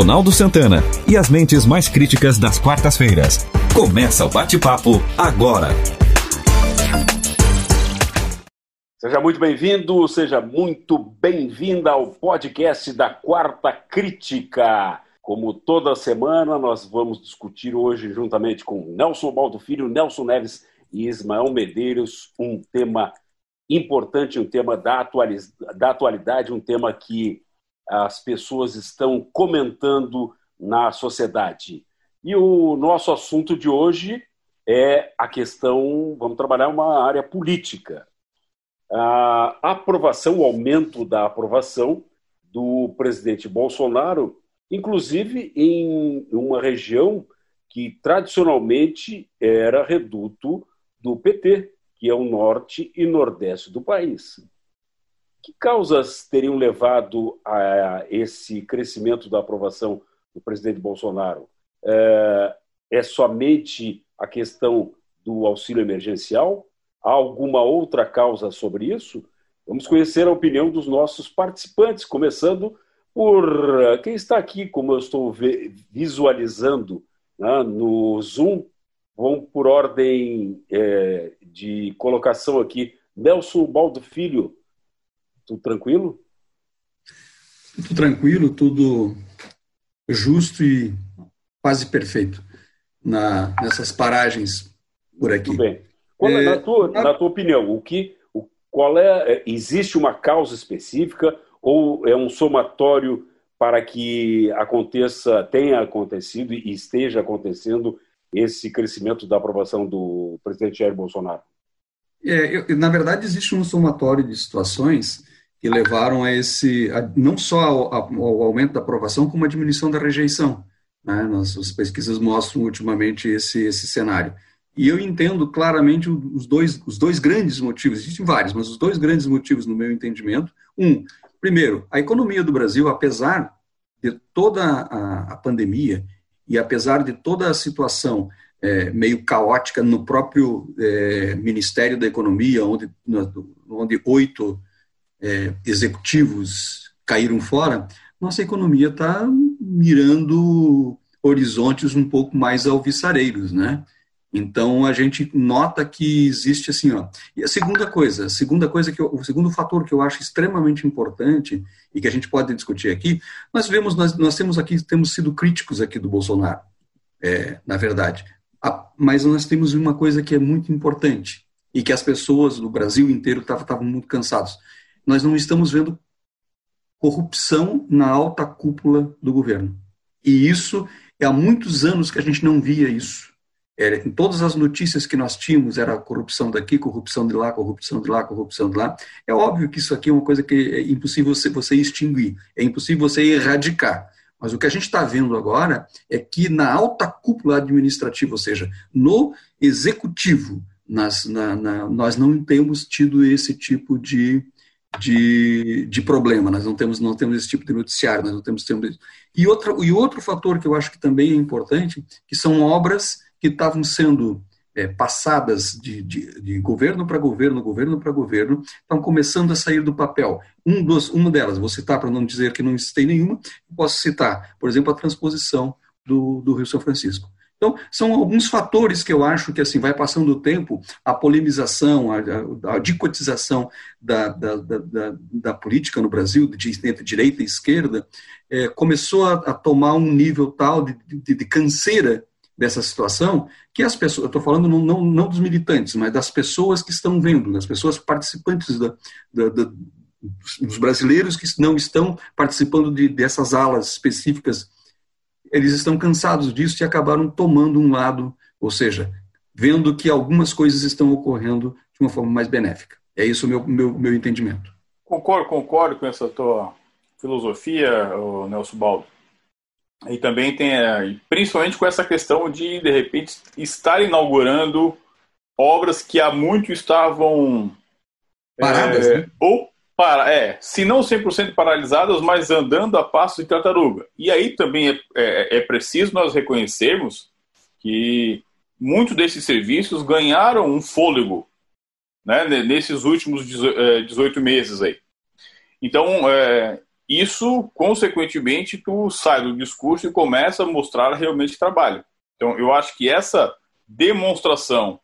Ronaldo Santana e as mentes mais críticas das quartas-feiras. Começa o bate-papo agora. Seja muito bem-vindo, seja muito bem-vinda ao podcast da Quarta Crítica. Como toda semana, nós vamos discutir hoje, juntamente com Nelson Baldo Filho, Nelson Neves e Ismael Medeiros, um tema importante, um tema da, da atualidade, um tema que as pessoas estão comentando na sociedade. E o nosso assunto de hoje é a questão, vamos trabalhar uma área política. A aprovação, o aumento da aprovação do presidente Bolsonaro, inclusive em uma região que tradicionalmente era reduto do PT, que é o norte e nordeste do país. Que causas teriam levado a esse crescimento da aprovação do presidente Bolsonaro? É, é somente a questão do auxílio emergencial? Há alguma outra causa sobre isso? Vamos conhecer a opinião dos nossos participantes, começando por quem está aqui, como eu estou visualizando né, no Zoom. Vamos por ordem é, de colocação aqui. Nelson Baldo Filho, tudo tranquilo? Tudo tranquilo, tudo justo e quase perfeito na, nessas paragens por aqui. Tudo bem. Qual, é, na, tua, na tua opinião, o que, o, qual é, é, existe uma causa específica ou é um somatório para que aconteça, tenha acontecido e esteja acontecendo esse crescimento da aprovação do presidente Jair Bolsonaro? É, eu, na verdade, existe um somatório de situações que levaram a esse, a, não só ao, ao, aumento da aprovação, como a diminuição da rejeição. Né? Nossas pesquisas mostram ultimamente esse, esse cenário. E eu entendo claramente os dois, os dois grandes motivos, existem vários, mas os dois grandes motivos, no meu entendimento. Um, primeiro, a economia do Brasil, apesar de toda a, a pandemia e apesar de toda a situação é, meio caótica no próprio é, Ministério da Economia, onde, onde oito é, executivos caíram fora, nossa economia está mirando horizontes um pouco mais alvissareiros, né? Então a gente nota que existe assim, ó. E a segunda coisa, a segunda coisa que eu, o segundo fator que eu acho extremamente importante e que a gente pode discutir aqui, nós vemos nós, nós temos aqui temos sido críticos aqui do Bolsonaro, é, na verdade, a, mas nós temos uma coisa que é muito importante e que as pessoas do Brasil inteiro estavam muito cansados nós não estamos vendo corrupção na alta cúpula do governo. E isso, é há muitos anos que a gente não via isso. Era, em todas as notícias que nós tínhamos, era corrupção daqui, corrupção de lá, corrupção de lá, corrupção de lá. É óbvio que isso aqui é uma coisa que é impossível você, você extinguir, é impossível você erradicar. Mas o que a gente está vendo agora é que na alta cúpula administrativa, ou seja, no executivo, nas, na, na, nós não temos tido esse tipo de, de, de problema, nós não temos, não temos esse tipo de noticiário, nós não temos, temos e, outra, e outro fator que eu acho que também é importante, que são obras que estavam sendo é, passadas de, de, de governo para governo, governo para governo, estão começando a sair do papel. Um dos, uma delas, vou citar para não dizer que não tem nenhuma, posso citar, por exemplo, a transposição do, do Rio São Francisco. Então, são alguns fatores que eu acho que assim vai passando o tempo, a polemização, a, a, a dicotização da, da, da, da, política no Brasil, de, entre direita e esquerda, é, começou a, a, tomar um nível tal de, de, de, canseira dessa situação que as pessoas, eu estou falando não, não, não, dos militantes, mas das pessoas que estão vendo, das pessoas participantes da, dos brasileiros que não estão participando de, dessas alas específicas eles estão cansados disso e acabaram tomando um lado, ou seja, vendo que algumas coisas estão ocorrendo de uma forma mais benéfica. É isso o meu, meu, meu entendimento. Concordo, concordo com essa tua filosofia, Nelson Baldo. E também tem, é, principalmente com essa questão de, de repente, estar inaugurando obras que há muito estavam paradas, é, né? ou para, é, se não 100% paralisadas, mas andando a passo de tartaruga. E aí também é, é, é preciso nós reconhecermos que muitos desses serviços ganharam um fôlego né, nesses últimos 18 é, meses aí. Então, é, isso, consequentemente, tu sai do discurso e começa a mostrar realmente trabalho. Então, eu acho que essa demonstração,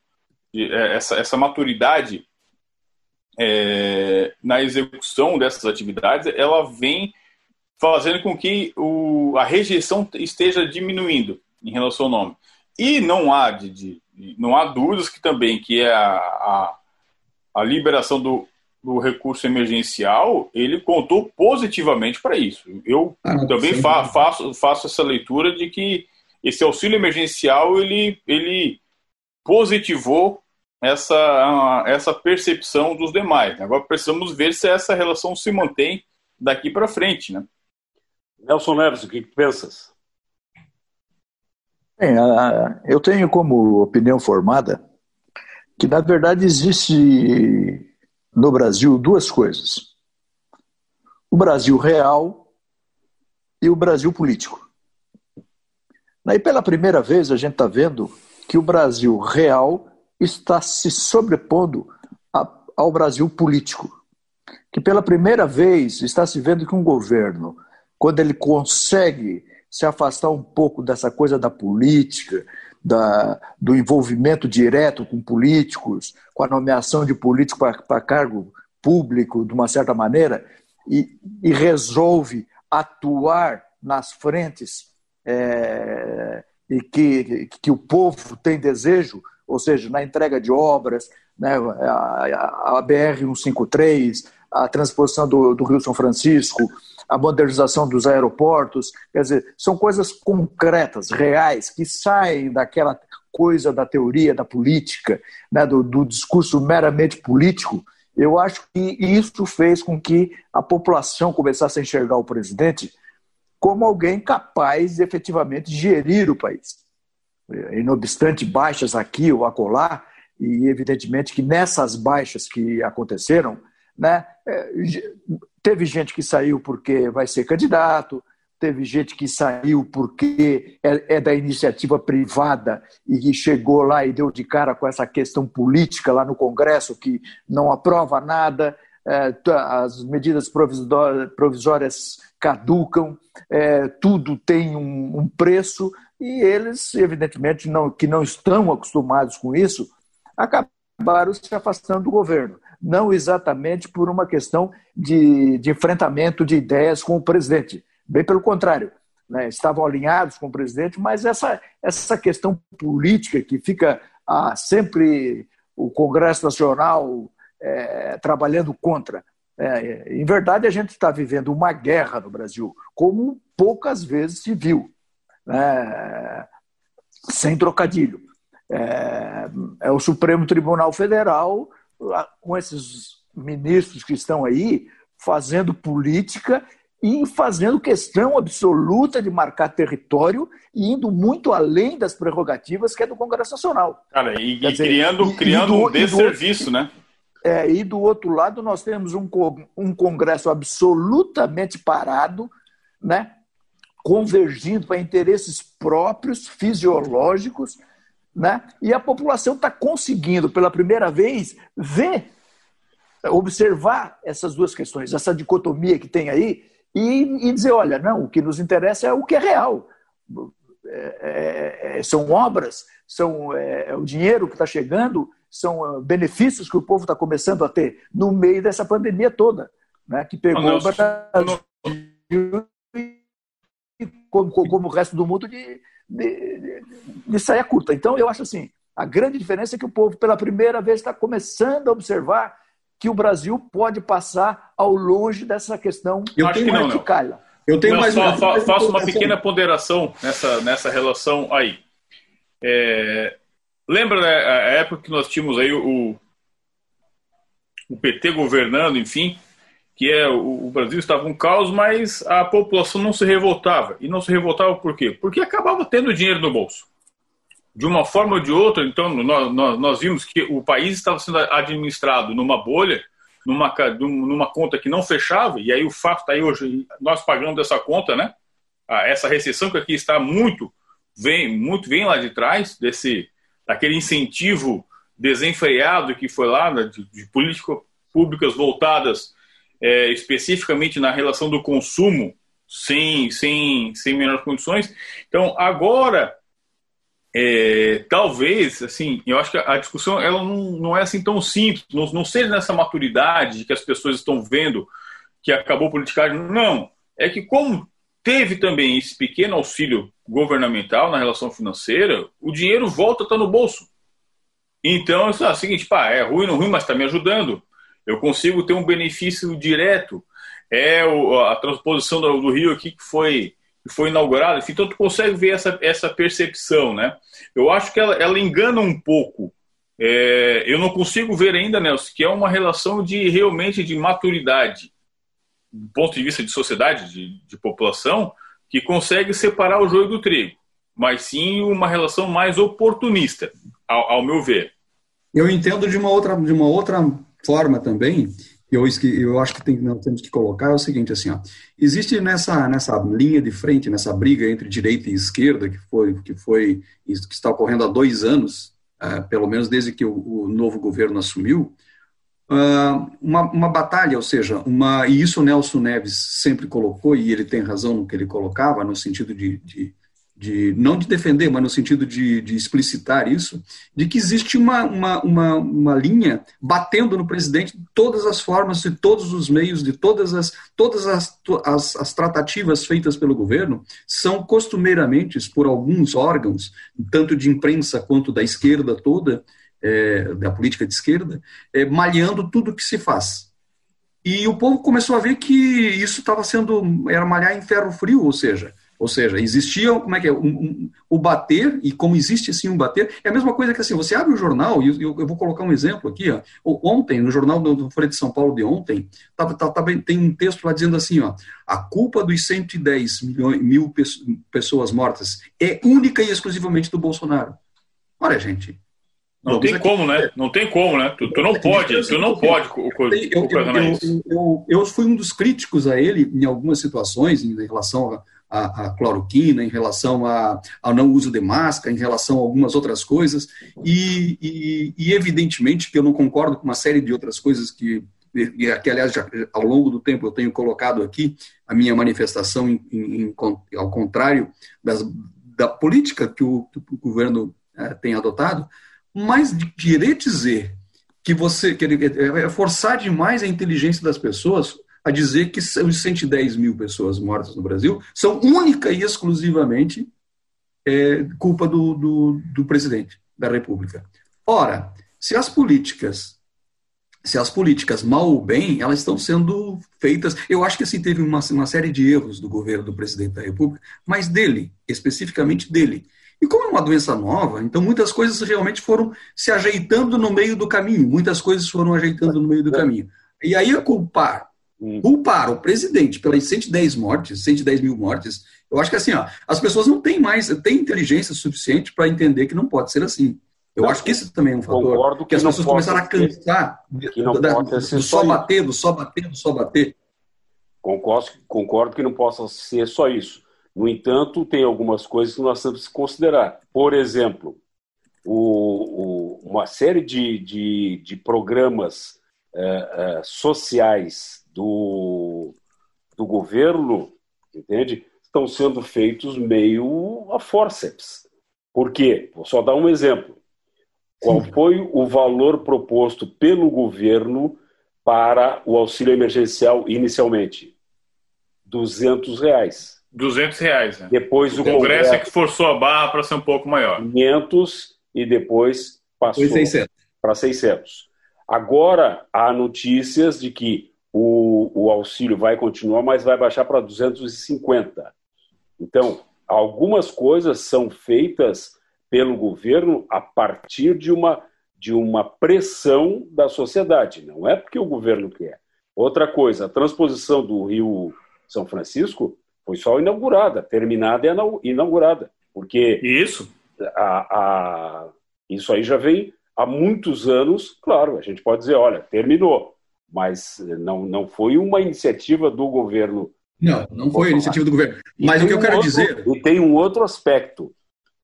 é, essa, essa maturidade é, na execução dessas atividades, ela vem fazendo com que o, a rejeição esteja diminuindo em relação ao nome. E não há, de, de não há dúvidas que também que é a, a, a liberação do, do recurso emergencial, ele contou positivamente para isso. Eu ah, também fa faço, faço essa leitura de que esse auxílio emergencial ele, ele positivou essa, essa percepção dos demais. Agora precisamos ver se essa relação se mantém daqui para frente, né? Nelson Neves, o que, que pensas? Bem, eu tenho como opinião formada que, na verdade, existe no Brasil duas coisas: o Brasil real e o Brasil político. Aí, pela primeira vez, a gente está vendo que o Brasil real está se sobrepondo ao Brasil político. Que pela primeira vez está se vendo que um governo, quando ele consegue se afastar um pouco dessa coisa da política, da, do envolvimento direto com políticos, com a nomeação de políticos para cargo público, de uma certa maneira, e, e resolve atuar nas frentes é, e que, que o povo tem desejo, ou seja, na entrega de obras, né, a, a, a BR-153, a transposição do, do Rio São Francisco, a modernização dos aeroportos, quer dizer, são coisas concretas, reais, que saem daquela coisa da teoria da política, né, do, do discurso meramente político. Eu acho que isso fez com que a população começasse a enxergar o presidente como alguém capaz de efetivamente gerir o país. E, não obstante baixas aqui ou acolá, e evidentemente que nessas baixas que aconteceram, né, é, Teve gente que saiu porque vai ser candidato, teve gente que saiu porque é, é, da iniciativa privada e chegou lá e deu de cara com essa questão política lá no Congresso, que não aprova nada, as medidas provisórias caducam, é, tudo tem um, um, preço, e eles, evidentemente, não, que não estão acostumados com isso, acabaram se afastando do governo não exatamente por uma questão de, de enfrentamento de ideias com o presidente. Bem pelo contrário, né, estavam alinhados com o presidente, mas essa, essa questão política que fica ah, sempre o Congresso Nacional é, trabalhando contra. É, em verdade, a gente está vivendo uma guerra no Brasil, como poucas vezes se viu, né, sem trocadilho. É, é o Supremo Tribunal Federal com esses ministros que estão aí fazendo política e fazendo questão absoluta de marcar território e indo muito além das prerrogativas que é do Congresso Nacional. Cara, e, dizer, criando, e, criando e do, um desserviço, né? É, e do outro lado nós temos um, um Congresso absolutamente parado, né? convergindo para interesses próprios, fisiológicos, né? E a população está conseguindo, pela primeira vez, ver, observar essas duas questões, essa dicotomia que tem aí, e, e dizer: olha, não, o que nos interessa é o que é real. É, é, é são obras, são é, é o dinheiro que está chegando, são ah, benefícios que o povo está começando a ter no meio dessa pandemia toda, né, que pegou o Brasil como, como o resto do mundo de, de, de saia curta. Então, eu acho assim, a grande diferença é que o povo, pela primeira vez, está começando a observar que o Brasil pode passar ao longe dessa questão eu acho que não, não. Eu tenho não, mais só, uma... faço uma pequena ponderação nessa, nessa relação aí. É, lembra né, a época que nós tínhamos aí o, o PT governando, enfim, que é o, o Brasil estava um caos, mas a população não se revoltava. E não se revoltava por quê? Porque acabava tendo dinheiro no bolso. De uma forma ou de outra, então, nós, nós, nós vimos que o país estava sendo administrado numa bolha, numa, numa conta que não fechava, e aí o fato está aí hoje, nós pagando essa conta, né? Essa recessão que aqui está muito, vem, muito vem lá de trás, desse, daquele incentivo desenfreado que foi lá, né, de, de políticas públicas voltadas é, especificamente na relação do consumo, sem, sem, sem menores condições. Então, agora, é, talvez, assim, eu acho que a discussão ela não, não é assim tão simples, não, não seja nessa maturidade de que as pessoas estão vendo que acabou a politicagem. Não, é que como teve também esse pequeno auxílio governamental na relação financeira, o dinheiro volta a estar no bolso. Então, é o seguinte, pá, é ruim, não ruim, mas está me ajudando. Eu consigo ter um benefício direto. É a transposição do, do, Rio aqui que foi, que foi inaugurada. Enfim, então, tu consegue ver essa, essa percepção, né? Eu acho que ela, ela engana um pouco. É, eu não consigo ver ainda, Nelson, que é uma relação de realmente de maturidade, do ponto de vista de sociedade, de, de população, que consegue separar o joio do trigo, mas sim uma relação mais oportunista, ao, ao meu ver. Eu entendo de uma outra, de uma outra forma também, eu, eu acho que tem, nós temos que colocar é o seguinte, assim, ó, existe nessa, nessa linha de frente, nessa briga entre direita e esquerda, que foi, que foi que está ocorrendo há dois anos, é, pelo menos desde que o, o novo governo assumiu, uma, uma batalha, ou seja, uma, e isso o Nelson Neves sempre colocou, e ele tem razão no que ele colocava, no sentido de, de de não de defender, mas no sentido de, de explicitar isso, de que existe uma, uma, uma, uma, linha batendo no presidente de todas as formas, de todos os meios, de todas as todas as, as, as tratativas feitas pelo governo são costumeiramente por alguns órgãos, tanto de imprensa quanto da esquerda toda, é, da política de esquerda, é, malhando tudo que se faz. E o povo começou a ver que isso estava sendo, era malhar em ferro frio, ou seja, ou seja, existia, como é que é, um, um, o bater, e como existe sim um bater, é a mesma coisa que assim, você abre o jornal, e eu, eu, vou colocar um exemplo aqui, ó, ontem, no jornal do Folha de São Paulo de ontem, tava, tem um texto lá dizendo assim, ó, a culpa dos 110 milhões, mil pessoas mortas é única e exclusivamente do Bolsonaro. Olha, gente, não tem como, né? Não tem como, né? Tu, tu não pode, tu não pode eu, eu, eu, eu, fui um dos críticos a ele em algumas situações em relação a a, a cloroquina, em relação a, ao não uso de máscara, em relação a algumas outras coisas, e, e, e evidentemente que eu não concordo com uma série de outras coisas que, que aliás, já, ao longo do tempo eu tenho colocado aqui a minha manifestação em, em, ao contrário das, da política que o, que o governo é, tem adotado, mas querer dizer que você querer é, é forçar demais a inteligência das pessoas a dizer que os 110 mil pessoas mortas no Brasil são única e exclusivamente é, culpa do, do, do presidente da República. Ora, se as políticas se as políticas, mal ou bem, elas estão sendo feitas. Eu acho que assim teve uma, uma série de erros do governo do presidente da República, mas dele, especificamente dele. E como é uma doença nova, então muitas coisas realmente foram se ajeitando no meio do caminho, muitas coisas foram ajeitando no meio do caminho. E aí a culpar Hum. Culpar o presidente pelas 110 mortes, 110 mil mortes, eu acho que assim, ó, as pessoas não têm mais, têm inteligência suficiente para entender que não pode ser assim. Eu acho que esse também é um fator que, que as pessoas começaram a cansar da, ser do só, só bater, do só bater, do só bater. Concordo, concordo que não possa ser só isso. No entanto, tem algumas coisas que nós temos que considerar. Por exemplo, o, o, uma série de, de, de programas uh, uh, sociais do, do governo, entende? Estão sendo feitos meio a forceps. Por quê? Vou só dar um exemplo. Qual foi o valor proposto pelo governo para o auxílio emergencial inicialmente? 200 reais. 200 reais. Né? Depois o, o Congresso, Congresso é que forçou a barra para ser um pouco maior. 500 e depois passou para 600. Agora há notícias de que o, o auxílio vai continuar, mas vai baixar para 250. Então, algumas coisas são feitas pelo governo a partir de uma, de uma pressão da sociedade, não é porque o governo quer. Outra coisa, a transposição do Rio São Francisco foi só inaugurada, terminada e inaugurada, porque isso a, a, isso aí já vem há muitos anos, claro, a gente pode dizer, olha, terminou, mas não, não foi uma iniciativa do governo. Não, não foi a iniciativa do governo. Mas o que eu quero outro, dizer. E tem um outro aspecto,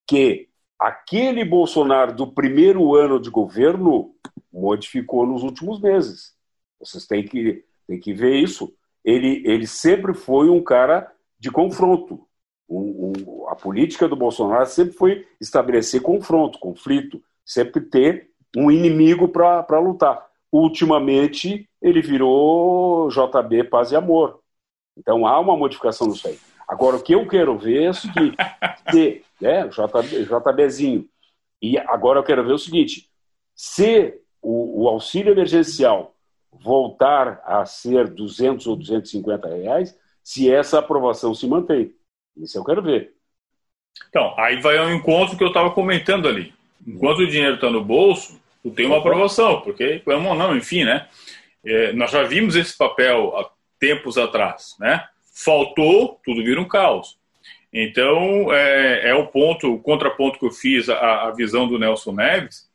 que aquele Bolsonaro do primeiro ano de governo modificou nos últimos meses. Vocês têm que, tem que ver isso. Ele, ele sempre foi um cara de confronto. Um, um, a política do Bolsonaro sempre foi estabelecer confronto, conflito, sempre ter um inimigo para lutar. Ultimamente, ele virou JB Paz e Amor. Então há uma modificação nisso aí. Agora, o que eu quero ver é o seguinte: se, né, JB, JBzinho. E agora eu quero ver o seguinte: se o, o auxílio emergencial voltar a ser 200 ou 250 reais, se essa aprovação se mantém. Isso eu quero ver. Então, aí vai ao encontro que eu estava comentando ali. Enquanto o dinheiro está no bolso, tu tem uma aprovação, porque, não, enfim, né? É, nós já vimos esse papel há tempos atrás, né? Faltou, tudo vira um caos. Então, é, é o ponto, o contraponto que eu fiz à, à visão do Nelson Neves,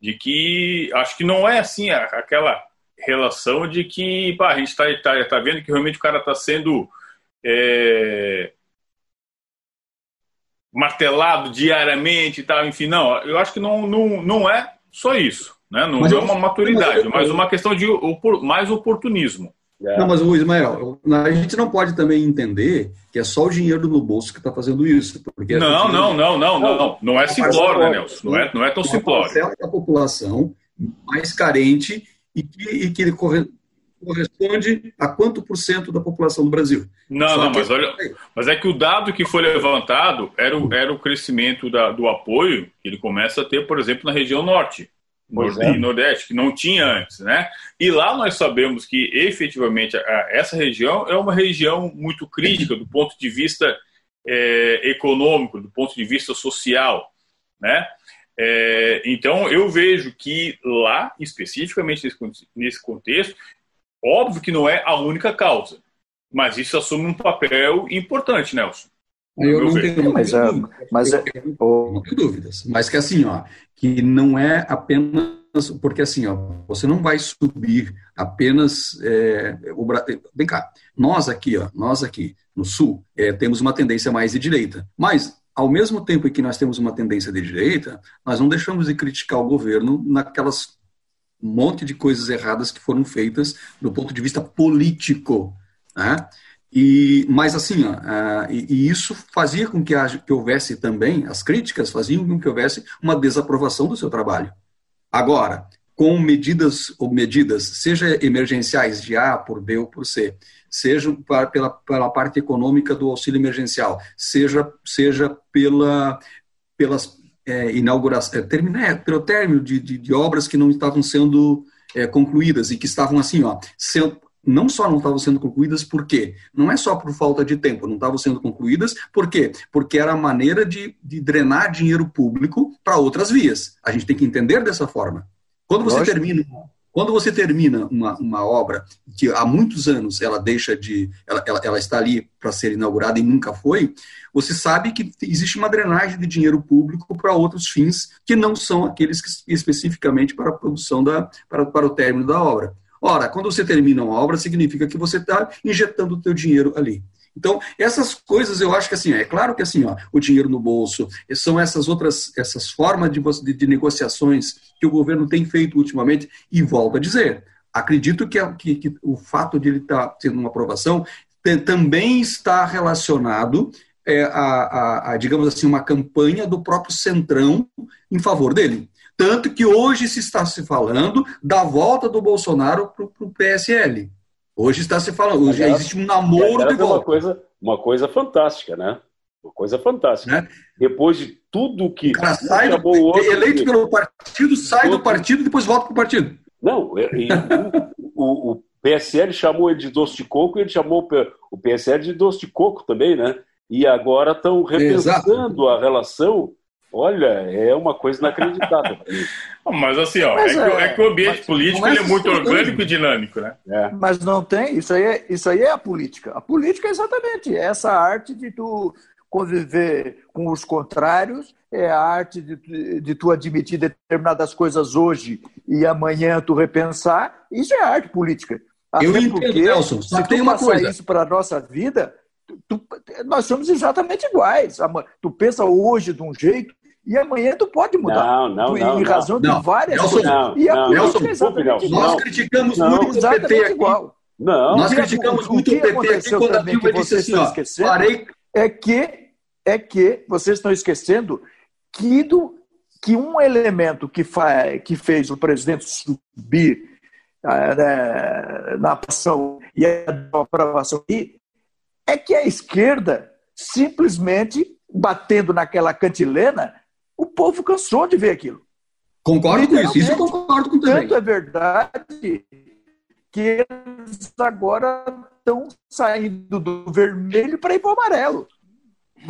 de que acho que não é assim aquela relação de que pá, a gente está tá, tá vendo que realmente o cara está sendo é, martelado diariamente e tal, enfim, não, eu acho que não, não, não é só isso, né? não mas é uma maturidade, mas, uma questão de mais oportunismo. É. Não, mas o Ismael, a gente não pode também entender que é só o dinheiro no bolso que está fazendo isso. Porque não, não, não, não, não, não, não é simplório, né, Nelson? Não é, não é tão simplório. É a população mais carente e que, e que corresponde a quanto por cento da população do Brasil. Não, Só não, mas olha, mas é que o dado que foi levantado era o, era o crescimento da, do apoio que ele começa a ter, por exemplo, na região norte. Nordeste, é. Nordeste, que não tinha antes, né? E lá nós sabemos que efetivamente essa região é uma região muito crítica do ponto de vista é, econômico, do ponto de vista social, né? É, então eu vejo que lá, especificamente nesse contexto, Óbvio que não é a única causa, mas isso assume um papel importante, Nelson. Eu não tenho, mas, é, mas é, não tenho dúvidas. Mas que assim, ó, que não é apenas porque assim, ó, você não vai subir apenas é, o vem cá, nós aqui, ó, nós aqui no sul é, temos uma tendência mais de direita, mas ao mesmo tempo em que nós temos uma tendência de direita, nós não deixamos de criticar o governo naquelas monte de coisas erradas que foram feitas do ponto de vista político. Né? E, mas assim, ó, uh, e, e, isso fazia com que, que houvesse também, as críticas faziam com que houvesse uma desaprovação do seu trabalho. Agora, com medidas ou medidas, seja emergenciais de A por B ou por C, seja pela, pela parte econômica do auxílio emergencial, seja, seja pela, pelas é, inauguração, é, é, pelo término de, de, de, obras que não estavam sendo é, concluídas e que estavam assim, ó, sendo, não só não estavam sendo concluídas, por quê? Não é só por falta de tempo, não estavam sendo concluídas, por quê? Porque era a maneira de, de drenar dinheiro público para outras vias. A gente tem que entender dessa forma. Quando você Lógico. termina quando você termina uma, uma obra que há muitos anos ela deixa de. ela, ela, ela está ali para ser inaugurada e nunca foi, você sabe que existe uma drenagem de dinheiro público para outros fins que não são aqueles que, especificamente para a produção da. Para, para o término da obra. Ora, quando você termina uma obra, significa que você está injetando o teu dinheiro ali. Então, essas coisas eu acho que assim, é claro que assim, ó, o dinheiro no bolso, são essas outras, essas formas de, de, de negociações que o governo tem feito ultimamente, e volto a dizer, acredito que, que, que o fato de ele estar tá tendo uma aprovação também está relacionado é, a, a, a, digamos assim, uma campanha do próprio Centrão em favor dele. Tanto que hoje se está se falando da volta do Bolsonaro para o PSL. Hoje está se falando, hoje existe um namoro de volta. Uma coisa, uma coisa fantástica, né? Uma coisa fantástica. Né? Depois de tudo que. O cara sai do, outro, eleito pelo partido, sai outro, do partido e depois volta para o partido. Não, e, o, o, PSL chamou ele de doce de coco e ele chamou o PSL de doce de coco também, né? E agora estão repensando Exato. a relação Olha, é uma coisa inacreditável. mas assim, ó, mas, é, que, é, que, o ambiente político é, é muito orgânico e dinâmico, né? É. Mas não tem, isso aí, é, isso aí é a política. A política é exatamente essa arte de tu conviver com os contrários, é a arte de, de tu admitir determinadas coisas hoje e amanhã tu repensar. Isso é arte política. Até Eu entendo, porque, Nelson, se tu uma coisa. isso para a nossa vida, Tu, nós somos exatamente iguais. Tu pensa hoje de um jeito e amanhã tu pode mudar. Não, não, não. Em razão não. de várias Nelson, coisas. Não, e a não, Nelson, é exatamente igual. Nós criticamos muito o PT aqui. Igual. Não. Nós criticamos muito o, o PT aqui quando a Dilma disse assim, ó, parei... É que, é que vocês estão esquecendo que, do, que um elemento que, fa, que fez o presidente subir uh, na aprovação e a aprovação é que a esquerda simplesmente batendo naquela cantilena, o povo cansou de ver aquilo. Concordo com isso, isso eu concordo com também. Tanto é verdade que eles agora estão saindo do vermelho para ir para o amarelo.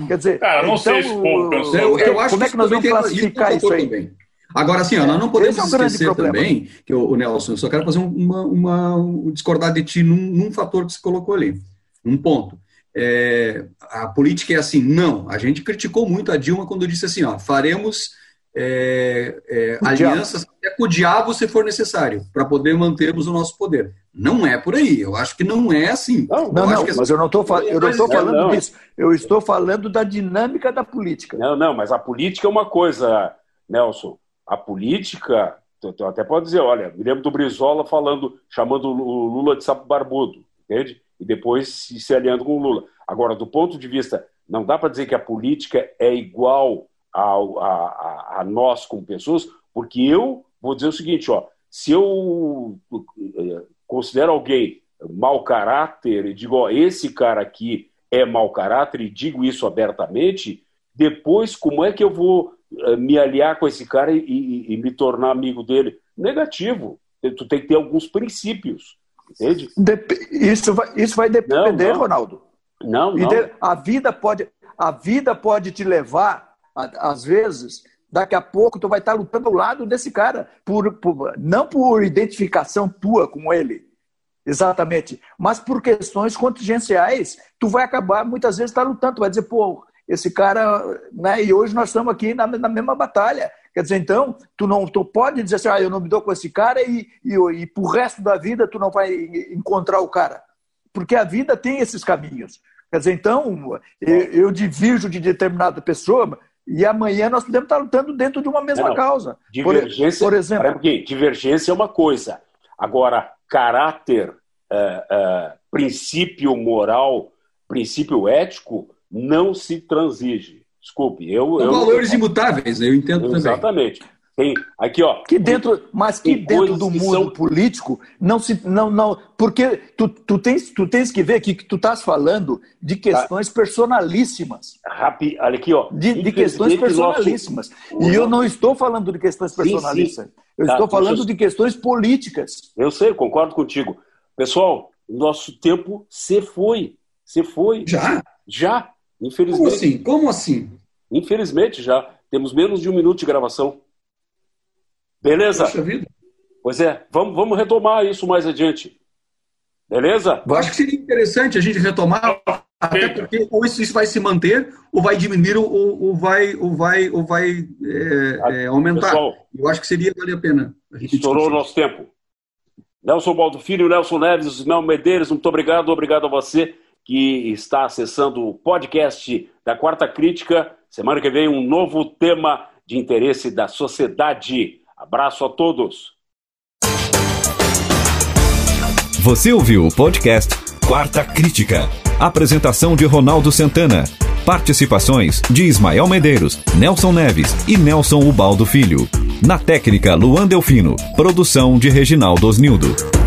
Quer dizer, Cara, não então, sei se eu, eu, eu acho como é que nós vamos classificar isso, aí? Também. Agora, assim, ó, nós não podemos é um esquecer também, que o, o, Nelson, eu só quero fazer uma, uma, uma discordar de ti num, num fator que você colocou ali, um ponto. É, a política é assim, não. A gente criticou muito a Dilma quando disse assim, ó, faremos é, é, alianças até com o diabo se for necessário, para poder mantermos o nosso poder. Não é por aí. Eu acho que não é assim. Não, não, não mas eu não estou eu não estou falando não. disso. Eu estou falando da dinâmica da política. Não, não, mas a política é uma coisa, Nelson. A política, tu, até pode dizer, olha, me lembro do Brizola falando, chamando o Lula de sapo barbudo, entende? E depois se, se aliando com o Lula. Agora, do ponto de vista, não dá para dizer que a política é igual a, a, a nós como pessoas, porque eu vou dizer o seguinte, ó, se eu eh, considero alguém mau caráter e digo, ó, esse cara aqui é mau caráter e digo isso abertamente, depois como é que eu vou uh, me aliar com esse cara e, e, e, me tornar amigo dele? Negativo. Tu tem que ter alguns princípios, entende? Dep isso, vai, isso vai depender, não, não. Ronaldo. Não, não. A vida pode, a vida pode te levar às vezes, daqui a pouco tu vai estar lutando ao lado desse cara, por, por, não por identificação tua com ele, exatamente, mas por questões contingenciais, tu vai acabar muitas vezes estar lutando, tu vai dizer, pô, esse cara, né, e hoje nós estamos aqui na, na mesma batalha. Quer dizer, então, tu não tu pode dizer assim, ah, eu não me dou com esse cara e, e, e pro resto da vida tu não vai encontrar o cara. Porque a vida tem esses caminhos. Quer dizer, então, eu, eu divirjo de determinada pessoa, e amanhã nós podemos estar lutando dentro de uma mesma não, causa. Divergência, por, por exemplo. Porque divergência é uma coisa. Agora, caráter, é, é, princípio moral, princípio ético, não se transige. Desculpe, eu. São eu, valores eu, imutáveis, eu entendo exatamente. também. Exatamente. Tem, aqui, ó. Que dentro, mas que dentro do mundo são... político não se. Não, não, porque tu, tu, tens, tu tens que ver que tu estás falando de questões ah. personalíssimas. Rapi, olha aqui, ó. De, de questões personalíssimas. Nosso... E eu não estou falando de questões personalíssimas. Sim, sim. Eu tá, estou falando eu... de questões políticas. Eu sei, eu concordo contigo. Pessoal, nosso tempo se foi. Se foi. Já? Já, infelizmente. Como assim? Como assim? Infelizmente, já. Temos menos de um minuto de gravação. Beleza? Pois é, vamos, vamos retomar isso mais adiante. Beleza? Eu acho que seria interessante a gente retomar, até porque ou isso, isso vai se manter, ou vai diminuir, ou, ou vai, ou vai, ou vai é, é, aumentar. Pessoal, Eu acho que seria valer a pena. A estourou o nosso tempo. Nelson Baldo Filho, Nelson Neves, Ismael Medeiros, muito obrigado. Obrigado a você que está acessando o podcast da Quarta Crítica. Semana que vem, um novo tema de interesse da sociedade. Abraço a todos. Você ouviu o podcast Quarta Crítica. Apresentação de Ronaldo Santana. Participações de Ismael Medeiros, Nelson Neves e Nelson Ubaldo Filho. Na técnica, Luan Delfino. Produção de Reginaldo Osnildo.